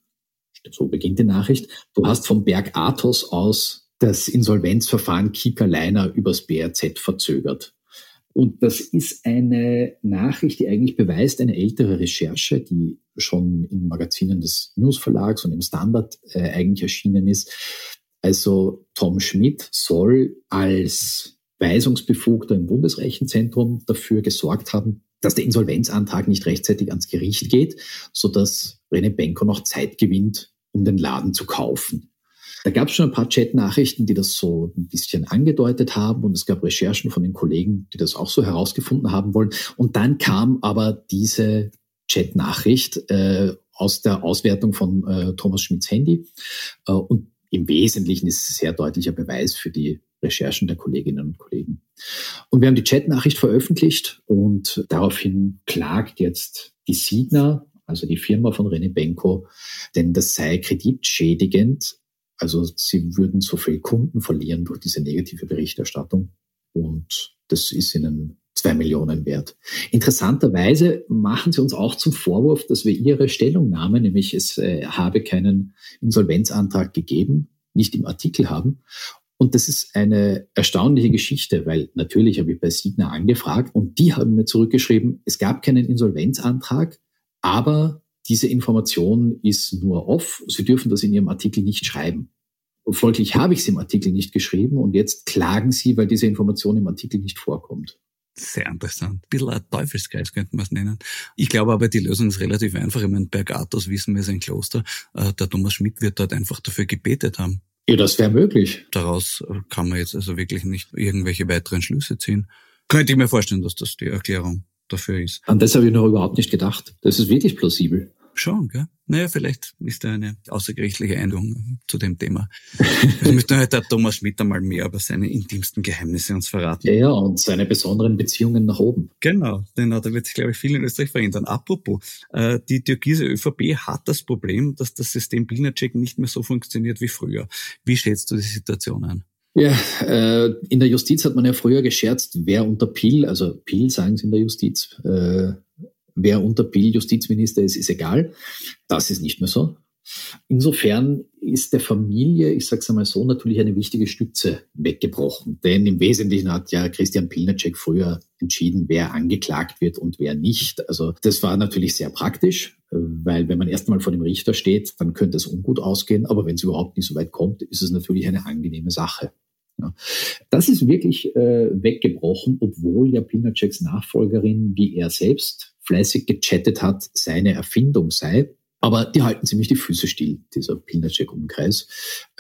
Speaker 3: so beginnt die Nachricht, du hast vom Berg Athos aus das Insolvenzverfahren Kika Leiner übers BRZ verzögert. Und das ist eine Nachricht, die eigentlich beweist eine ältere Recherche, die schon in Magazinen des News Verlags und im Standard äh, eigentlich erschienen ist. Also Tom Schmidt soll als Weisungsbefugter im Bundesrechenzentrum dafür gesorgt haben, dass der Insolvenzantrag nicht rechtzeitig ans Gericht geht, sodass René Benko noch Zeit gewinnt, um den Laden zu kaufen. Da gab es schon ein paar Chat-Nachrichten, die das so ein bisschen angedeutet haben und es gab Recherchen von den Kollegen, die das auch so herausgefunden haben wollen. Und dann kam aber diese Chat-Nachricht äh, aus der Auswertung von äh, Thomas Schmidts Handy äh, und im Wesentlichen ist es sehr deutlicher Beweis für die Recherchen der Kolleginnen und Kollegen. Und wir haben die Chat-Nachricht veröffentlicht und daraufhin klagt jetzt die Signa, also die Firma von René Benko, denn das sei kreditschädigend, also sie würden so viel Kunden verlieren durch diese negative Berichterstattung. Und das ist ihnen zwei Millionen wert. Interessanterweise machen sie uns auch zum Vorwurf, dass wir ihre Stellungnahme, nämlich es äh, habe keinen Insolvenzantrag gegeben, nicht im Artikel haben. Und das ist eine erstaunliche Geschichte, weil natürlich habe ich bei Signa angefragt und die haben mir zurückgeschrieben, es gab keinen Insolvenzantrag, aber diese Information ist nur off. Sie dürfen das in Ihrem Artikel nicht schreiben. Folglich habe ich es im Artikel nicht geschrieben und jetzt klagen Sie, weil diese Information im Artikel nicht vorkommt.
Speaker 1: Sehr interessant. Ein bisschen ein Teufelsgeist könnte man es nennen. Ich glaube aber, die Lösung ist relativ einfach. Ich meine, Bergatos wissen wir, ist ein Kloster. Äh, der Thomas Schmidt wird dort einfach dafür gebetet haben.
Speaker 3: Ja, das wäre möglich.
Speaker 1: Daraus äh, kann man jetzt also wirklich nicht irgendwelche weiteren Schlüsse ziehen. Könnte ich mir vorstellen, dass das die Erklärung dafür ist.
Speaker 3: An das habe ich noch überhaupt nicht gedacht. Das ist wirklich plausibel.
Speaker 1: Schon, gell? Naja, vielleicht ist da eine außergerichtliche Einigung zu dem Thema. Wir müssten halt der Thomas Schmidt einmal mehr über seine intimsten Geheimnisse uns verraten.
Speaker 3: Ja, ja, und seine besonderen Beziehungen nach oben.
Speaker 1: Genau, denn da wird sich, glaube ich, viel in Österreich verändern. Apropos, äh, die türkise ÖVP hat das Problem, dass das System Bilnacek nicht mehr so funktioniert wie früher. Wie schätzt du die Situation an?
Speaker 3: Ja, äh, in der Justiz hat man ja früher gescherzt, wer unter Pil, also Pil sagen sie in der Justiz, äh, wer unter Bill Justizminister ist, ist egal. Das ist nicht mehr so. Insofern ist der Familie, ich sage es einmal so, natürlich eine wichtige Stütze weggebrochen. Denn im Wesentlichen hat ja Christian Pilnacek früher entschieden, wer angeklagt wird und wer nicht. Also das war natürlich sehr praktisch, weil wenn man erstmal vor dem Richter steht, dann könnte es ungut ausgehen. Aber wenn es überhaupt nicht so weit kommt, ist es natürlich eine angenehme Sache. Ja. Das ist wirklich äh, weggebrochen, obwohl ja Pilnaceks Nachfolgerin, wie er selbst, fleißig gechattet hat, seine Erfindung sei. Aber die halten ziemlich die Füße still, dieser Pilnacek-Umkreis.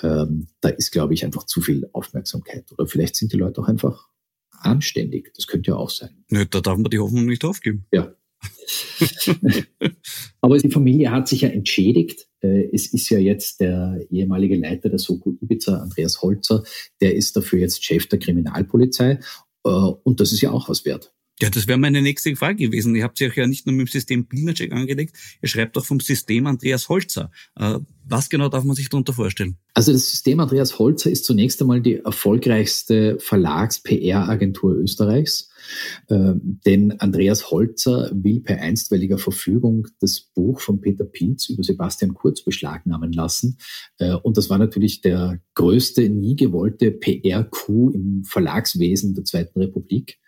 Speaker 3: Ähm, da ist, glaube ich, einfach zu viel Aufmerksamkeit. Oder vielleicht sind die Leute auch einfach anständig. Das könnte ja auch sein.
Speaker 1: Nö, da darf man die Hoffnung nicht aufgeben.
Speaker 3: Ja. Aber die Familie hat sich ja entschädigt. Äh, es ist ja jetzt der ehemalige Leiter der Soko Ibiza, Andreas Holzer, der ist dafür jetzt Chef der Kriminalpolizei. Äh, und das ist ja auch was wert.
Speaker 1: Ja, das wäre meine nächste Frage gewesen. Ihr habt sich ja nicht nur mit dem System Pilnacek angelegt, ihr schreibt auch vom System Andreas Holzer. Äh, was genau darf man sich darunter vorstellen?
Speaker 3: Also das System Andreas Holzer ist zunächst einmal die erfolgreichste Verlags-PR-Agentur Österreichs. Ähm, denn Andreas Holzer will per einstweiliger Verfügung das Buch von Peter Pilz über Sebastian Kurz beschlagnahmen lassen. Äh, und das war natürlich der größte, nie gewollte PR-Coup im Verlagswesen der Zweiten Republik,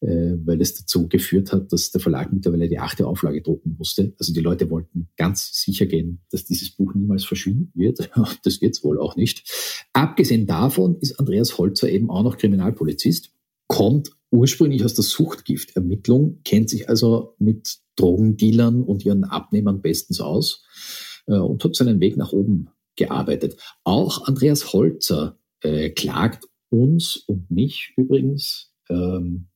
Speaker 3: äh, weil es dazu geführt hat, dass der Verlag mittlerweile die achte Auflage drucken musste. Also die Leute wollten ganz sicher gehen, dass dieses Buch niemals verschwinden wird. Das wird es wohl auch nicht. Abgesehen davon ist Andreas Holzer eben auch noch Kriminalpolizist, kommt ursprünglich aus der Suchtgiftermittlung, kennt sich also mit Drogendealern und ihren Abnehmern bestens aus äh, und hat seinen Weg nach oben gearbeitet. Auch Andreas Holzer äh, klagt uns und mich übrigens. Ähm,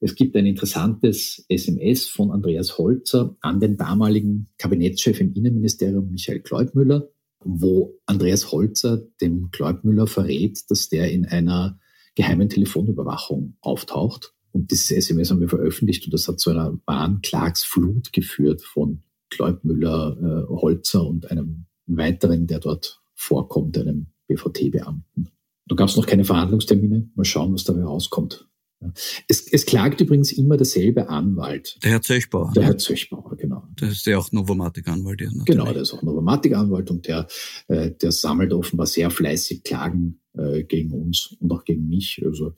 Speaker 3: es gibt ein interessantes SMS von Andreas Holzer an den damaligen Kabinettschef im Innenministerium Michael Kleubmüller, wo Andreas Holzer dem Kleubmüller verrät, dass der in einer geheimen Telefonüberwachung auftaucht. Und dieses SMS haben wir veröffentlicht und das hat zu einer wahren Klagsflut geführt von Kleubmüller, äh, Holzer und einem weiteren, der dort vorkommt, einem BVT-Beamten. Da gab es noch keine Verhandlungstermine. Mal schauen, was dabei rauskommt. Es, es klagt übrigens immer derselbe Anwalt.
Speaker 1: Der Herr Zöchbauer.
Speaker 3: Der Herr Zöchbauer, genau.
Speaker 1: Das ist ja auch Novomatic-Anwalt. Ja,
Speaker 3: genau, der ist auch Novomatic-Anwalt und der, äh, der sammelt offenbar sehr fleißig Klagen äh, gegen uns und auch gegen mich. Also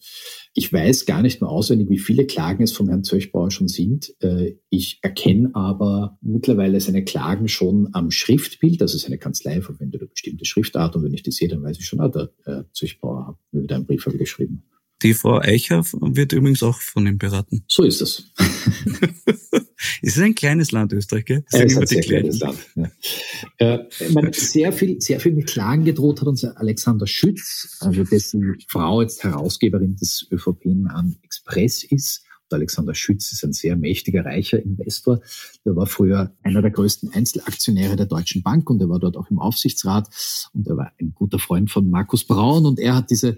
Speaker 3: ich weiß gar nicht mehr auswendig, wie viele Klagen es vom Herrn Zöchbauer schon sind. Äh, ich erkenne aber mittlerweile seine Klagen schon am Schriftbild, also seine Kanzlei verwendet eine bestimmte Schriftart und wenn ich die sehe, dann weiß ich schon, ah, der äh, Zöchbauer hat mir wieder einen Brief geschrieben.
Speaker 1: Die Frau Eicher wird übrigens auch von ihm beraten.
Speaker 3: So ist es.
Speaker 1: es ist ein kleines Land, Österreich, gell?
Speaker 3: Es ist ein sehr kleines Land. Ja. Äh, meine, sehr, viel, sehr viel mit Klagen gedroht hat unser Alexander Schütz, also dessen Frau jetzt Herausgeberin des ÖVP an Express ist. Und Alexander Schütz ist ein sehr mächtiger, reicher Investor. Der war früher einer der größten Einzelaktionäre der Deutschen Bank und er war dort auch im Aufsichtsrat und er war ein guter Freund von Markus Braun und er hat diese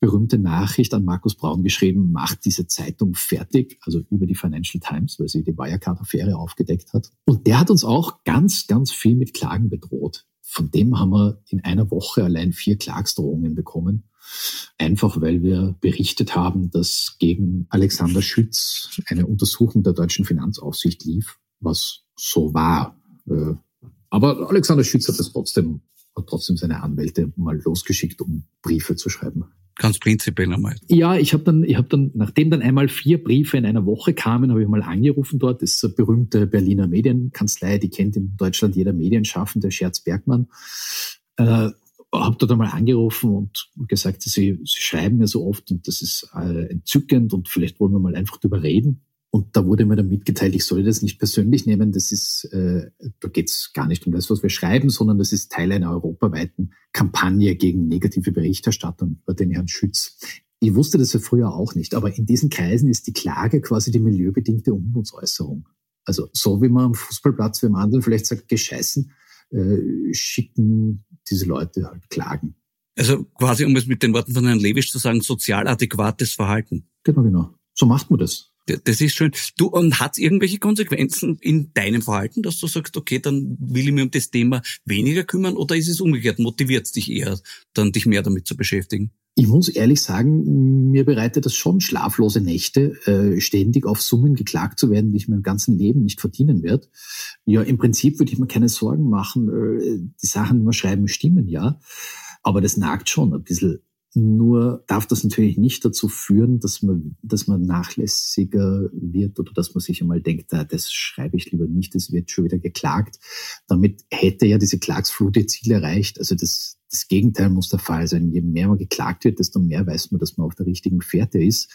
Speaker 3: berühmte Nachricht an Markus Braun geschrieben, macht diese Zeitung fertig, also über die Financial Times, weil sie die Wirecard-Affäre aufgedeckt hat. Und der hat uns auch ganz, ganz viel mit Klagen bedroht. Von dem haben wir in einer Woche allein vier Klagsdrohungen bekommen. Einfach weil wir berichtet haben, dass gegen Alexander Schütz eine Untersuchung der deutschen Finanzaufsicht lief, was so war. Äh, aber Alexander Schütz hat das trotzdem, hat trotzdem seine Anwälte mal losgeschickt, um Briefe zu schreiben.
Speaker 1: Ganz prinzipiell einmal.
Speaker 3: Ja, ich habe dann, ich habe dann, nachdem dann einmal vier Briefe in einer Woche kamen, habe ich mal angerufen dort. Das ist eine berühmte Berliner Medienkanzlei, die kennt in Deutschland jeder Medienschaffende, Scherz Bergmann. Äh, habe dort einmal angerufen und gesagt, sie, sie schreiben mir so oft und das ist äh, entzückend und vielleicht wollen wir mal einfach drüber reden. Und da wurde mir dann mitgeteilt, ich soll das nicht persönlich nehmen. Das ist, äh, da geht es gar nicht um das, was wir schreiben, sondern das ist Teil einer europaweiten Kampagne gegen negative Berichterstattung über den Herrn Schütz. Ich wusste das ja früher auch nicht, aber in diesen Kreisen ist die Klage quasi die milieubedingte Umbudsäußerung. Also so wie man am Fußballplatz, wenn man anderen vielleicht sagt, gescheißen, äh, schicken diese Leute halt Klagen.
Speaker 1: Also quasi, um es mit den Worten von Herrn Lewisch zu sagen, sozial adäquates Verhalten.
Speaker 3: Genau, genau. So macht man das.
Speaker 1: Das ist schön. Du, und hat es irgendwelche Konsequenzen in deinem Verhalten, dass du sagst, okay, dann will ich mich um das Thema weniger kümmern oder ist es umgekehrt? Motiviert es dich eher, dann dich mehr damit zu beschäftigen?
Speaker 3: Ich muss ehrlich sagen, mir bereitet das schon schlaflose Nächte, äh, ständig auf Summen geklagt zu werden, die ich mein ganzen Leben nicht verdienen werde. Ja, im Prinzip würde ich mir keine Sorgen machen. Äh, die Sachen, die wir schreiben, stimmen ja. Aber das nagt schon ein bisschen nur darf das natürlich nicht dazu führen, dass man, dass man nachlässiger wird oder dass man sich einmal denkt, ah, das schreibe ich lieber nicht, das wird schon wieder geklagt. Damit hätte ja diese Klagsflut ihr Ziel erreicht. Also das, das Gegenteil muss der Fall sein. Je mehr man geklagt wird, desto mehr weiß man, dass man auf der richtigen Fährte ist.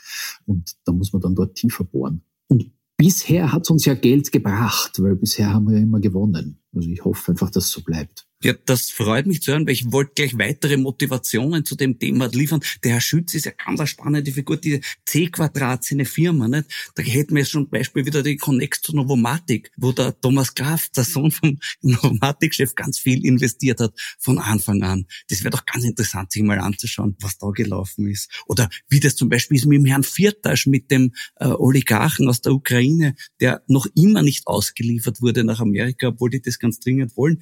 Speaker 3: Und da muss man dann dort tiefer bohren. Und bisher hat uns ja Geld gebracht, weil bisher haben wir ja immer gewonnen. Also ich hoffe einfach, dass es so bleibt.
Speaker 1: Ja, das freut mich zu hören, weil ich wollte gleich weitere Motivationen zu dem Thema liefern. Der Herr Schütz ist ja ganz eine spannende Figur, diese C-Quadrat, seine Firma, nicht? Da hätten wir jetzt schon Beispiel wieder die Connex zu Novomatic, wo der Thomas Graf, der Sohn vom Novomatic-Chef, ganz viel investiert hat von Anfang an. Das wäre doch ganz interessant, sich mal anzuschauen, was da gelaufen ist. Oder wie das zum Beispiel ist mit dem Herrn Viertasch, mit dem äh, Oligarchen aus der Ukraine, der noch immer nicht ausgeliefert wurde nach Amerika, obwohl die das ganz dringend wollen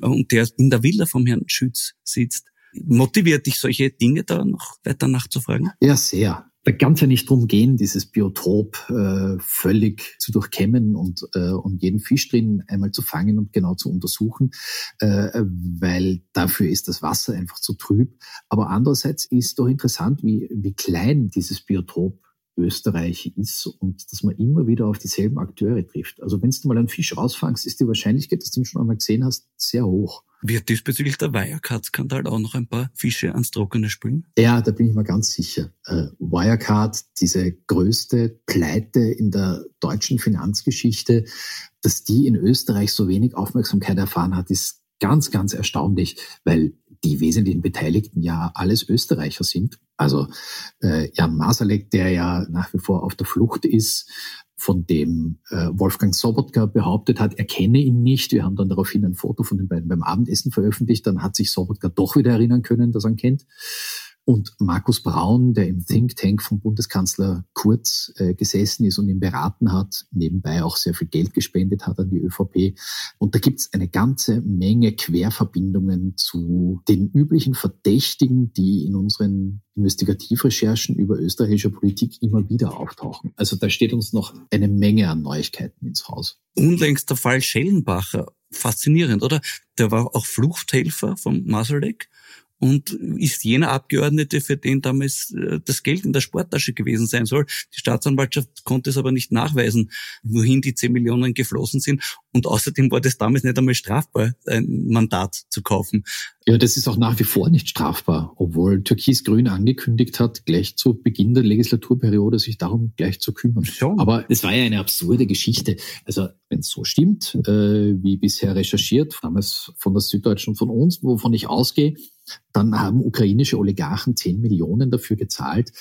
Speaker 1: und der in der Villa vom Herrn Schütz sitzt. Motiviert dich solche Dinge da noch weiter nachzufragen?
Speaker 3: Ja, sehr. Da kann es ja nicht drum gehen, dieses Biotop äh, völlig zu durchkämmen und, äh, und jeden Fisch drin einmal zu fangen und genau zu untersuchen, äh, weil dafür ist das Wasser einfach zu trüb. Aber andererseits ist doch interessant, wie, wie klein dieses Biotop Österreich ist und dass man immer wieder auf dieselben Akteure trifft. Also wenn du mal einen Fisch rausfangst, ist die Wahrscheinlichkeit, dass du ihn schon einmal gesehen hast, sehr hoch.
Speaker 1: Wird diesbezüglich der Wirecard-Skandal auch noch ein paar Fische ans Trockene spülen?
Speaker 3: Ja, da bin ich mir ganz sicher. Äh, Wirecard, diese größte Pleite in der deutschen Finanzgeschichte, dass die in Österreich so wenig Aufmerksamkeit erfahren hat, ist ganz, ganz erstaunlich, weil die wesentlichen Beteiligten ja alles Österreicher sind. Also äh, Jan Masalek, der ja nach wie vor auf der Flucht ist, von dem äh, Wolfgang Sobotka behauptet hat, er kenne ihn nicht. Wir haben dann daraufhin ein Foto von den beiden beim Abendessen veröffentlicht. Dann hat sich Sobotka doch wieder erinnern können, dass er ihn kennt. Und Markus Braun, der im Think Tank vom Bundeskanzler Kurz äh, gesessen ist und ihn beraten hat, nebenbei auch sehr viel Geld gespendet hat an die ÖVP. Und da gibt es eine ganze Menge Querverbindungen zu den üblichen Verdächtigen, die in unseren Investigativrecherchen über österreichische Politik immer wieder auftauchen. Also da steht uns noch eine Menge an Neuigkeiten ins Haus.
Speaker 1: Unlängst der Fall Schellenbacher. Faszinierend, oder? Der war auch Fluchthelfer vom Masalek und ist jener Abgeordnete, für den damals äh, das Geld in der Sporttasche gewesen sein soll. Die Staatsanwaltschaft konnte es aber nicht nachweisen, wohin die 10 Millionen geflossen sind. Und außerdem war das damals nicht einmal strafbar, ein Mandat zu kaufen.
Speaker 3: Ja, das ist auch nach wie vor nicht strafbar, obwohl Türkis-Grün angekündigt hat, gleich zu Beginn der Legislaturperiode sich darum gleich zu kümmern. Schon. Aber es war ja eine absurde Geschichte. Also wenn es so stimmt, äh, wie bisher recherchiert, damals von der Süddeutschen von uns, wovon ich ausgehe, dann haben ukrainische Oligarchen 10 Millionen dafür gezahlt,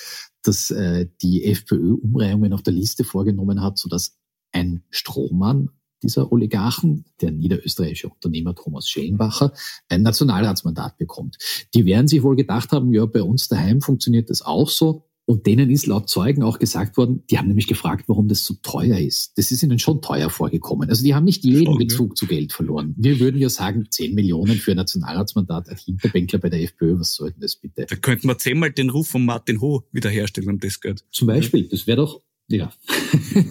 Speaker 3: dass äh, die FPÖ Umreihungen auf der Liste vorgenommen hat, sodass ein Strohmann dieser Oligarchen, der niederösterreichische Unternehmer Thomas Schellenbacher, ein Nationalratsmandat bekommt. Die werden sich wohl gedacht haben, ja, bei uns daheim funktioniert das auch so. Und denen ist laut Zeugen auch gesagt worden, die haben nämlich gefragt, warum das so teuer ist. Das ist ihnen schon teuer vorgekommen. Also die haben nicht jeden Bezug zu Geld verloren. Wir würden ja sagen, 10 Millionen für ein Nationalratsmandat, ein Hinterbänkler bei der FPÖ, was soll denn das bitte?
Speaker 1: Da könnten wir zehnmal den Ruf von Martin Ho wiederherstellen um das Geld.
Speaker 3: Zum Beispiel, das wäre doch, ja.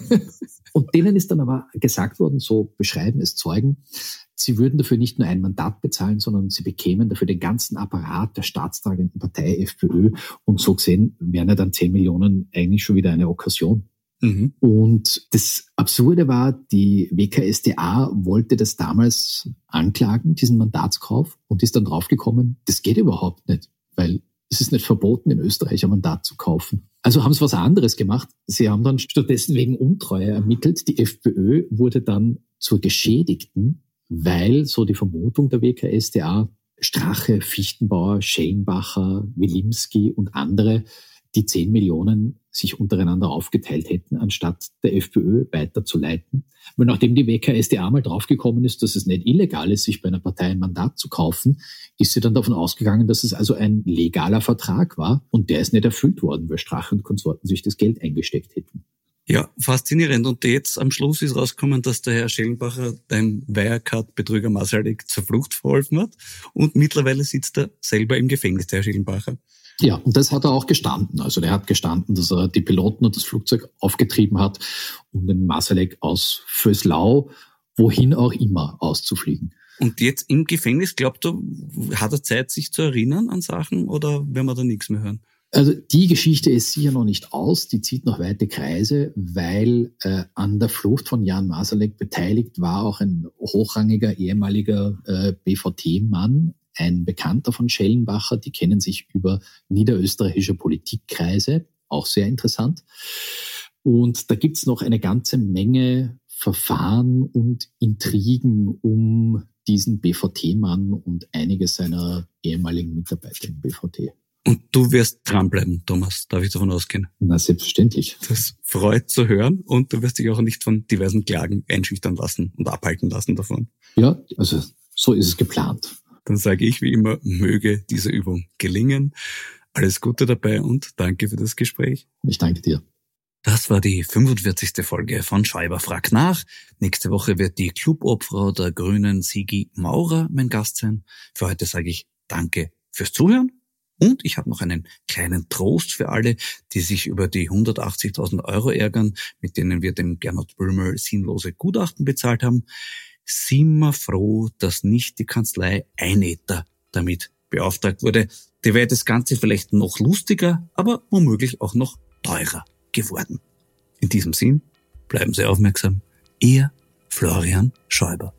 Speaker 3: Und denen ist dann aber gesagt worden, so beschreiben es Zeugen, Sie würden dafür nicht nur ein Mandat bezahlen, sondern sie bekämen dafür den ganzen Apparat der staatstragenden Partei FPÖ. Und so gesehen wären ja dann 10 Millionen eigentlich schon wieder eine Okkasion. Mhm. Und das Absurde war, die WKSDA wollte das damals anklagen, diesen Mandatskauf, und ist dann draufgekommen, das geht überhaupt nicht, weil es ist nicht verboten, in Österreich ein Mandat zu kaufen. Also haben sie was anderes gemacht. Sie haben dann stattdessen wegen Untreue ermittelt. Die FPÖ wurde dann zur Geschädigten weil so die Vermutung der WKSDA Strache, Fichtenbauer, Schellenbacher, Wilimski und andere die 10 Millionen sich untereinander aufgeteilt hätten, anstatt der FPÖ weiterzuleiten. Weil nachdem die WKSDA mal draufgekommen ist, dass es nicht illegal ist, sich bei einer Partei ein Mandat zu kaufen, ist sie dann davon ausgegangen, dass es also ein legaler Vertrag war und der ist nicht erfüllt worden, weil Strache und Konsorten sich das Geld eingesteckt hätten.
Speaker 1: Ja, faszinierend. Und jetzt am Schluss ist rausgekommen, dass der Herr Schellenbacher dem Wirecard-Betrüger Masalek zur Flucht verholfen hat. Und mittlerweile sitzt er selber im Gefängnis, der Herr Schellenbacher.
Speaker 3: Ja, und das hat er auch gestanden. Also der hat gestanden, dass er die Piloten und das Flugzeug aufgetrieben hat, um den Masalek aus Föslau, wohin auch immer, auszufliegen.
Speaker 1: Und jetzt im Gefängnis, glaubt du, hat er Zeit, sich zu erinnern an Sachen oder werden wir da nichts mehr hören?
Speaker 3: Also die Geschichte ist sicher noch nicht aus, die zieht noch weite Kreise, weil äh, an der Flucht von Jan Masalek beteiligt war auch ein hochrangiger ehemaliger äh, BVT-Mann, ein Bekannter von Schellenbacher, die kennen sich über niederösterreichische Politikkreise, auch sehr interessant. Und da gibt's noch eine ganze Menge Verfahren und Intrigen um diesen BVT-Mann und einige seiner ehemaligen Mitarbeiter im BVT.
Speaker 1: Und du wirst dranbleiben, Thomas, darf ich davon ausgehen?
Speaker 3: Na, selbstverständlich.
Speaker 1: Das freut zu hören und du wirst dich auch nicht von diversen Klagen einschüchtern lassen und abhalten lassen davon.
Speaker 3: Ja, also so ist es geplant.
Speaker 1: Dann sage ich wie immer, möge diese Übung gelingen. Alles Gute dabei und danke für das Gespräch.
Speaker 3: Ich danke dir.
Speaker 1: Das war die 45. Folge von Schreiber fragt nach. Nächste Woche wird die Clubobfrau der Grünen Sigi Maurer mein Gast sein. Für heute sage ich Danke fürs Zuhören und ich habe noch einen kleinen Trost für alle, die sich über die 180.000 Euro ärgern, mit denen wir dem Gernot Blümel sinnlose Gutachten bezahlt haben. Sind wir froh, dass nicht die Kanzlei Einetter damit beauftragt wurde. Der wäre das Ganze vielleicht noch lustiger, aber womöglich auch noch teurer geworden. In diesem Sinn, bleiben Sie aufmerksam. Ihr Florian Schäuber.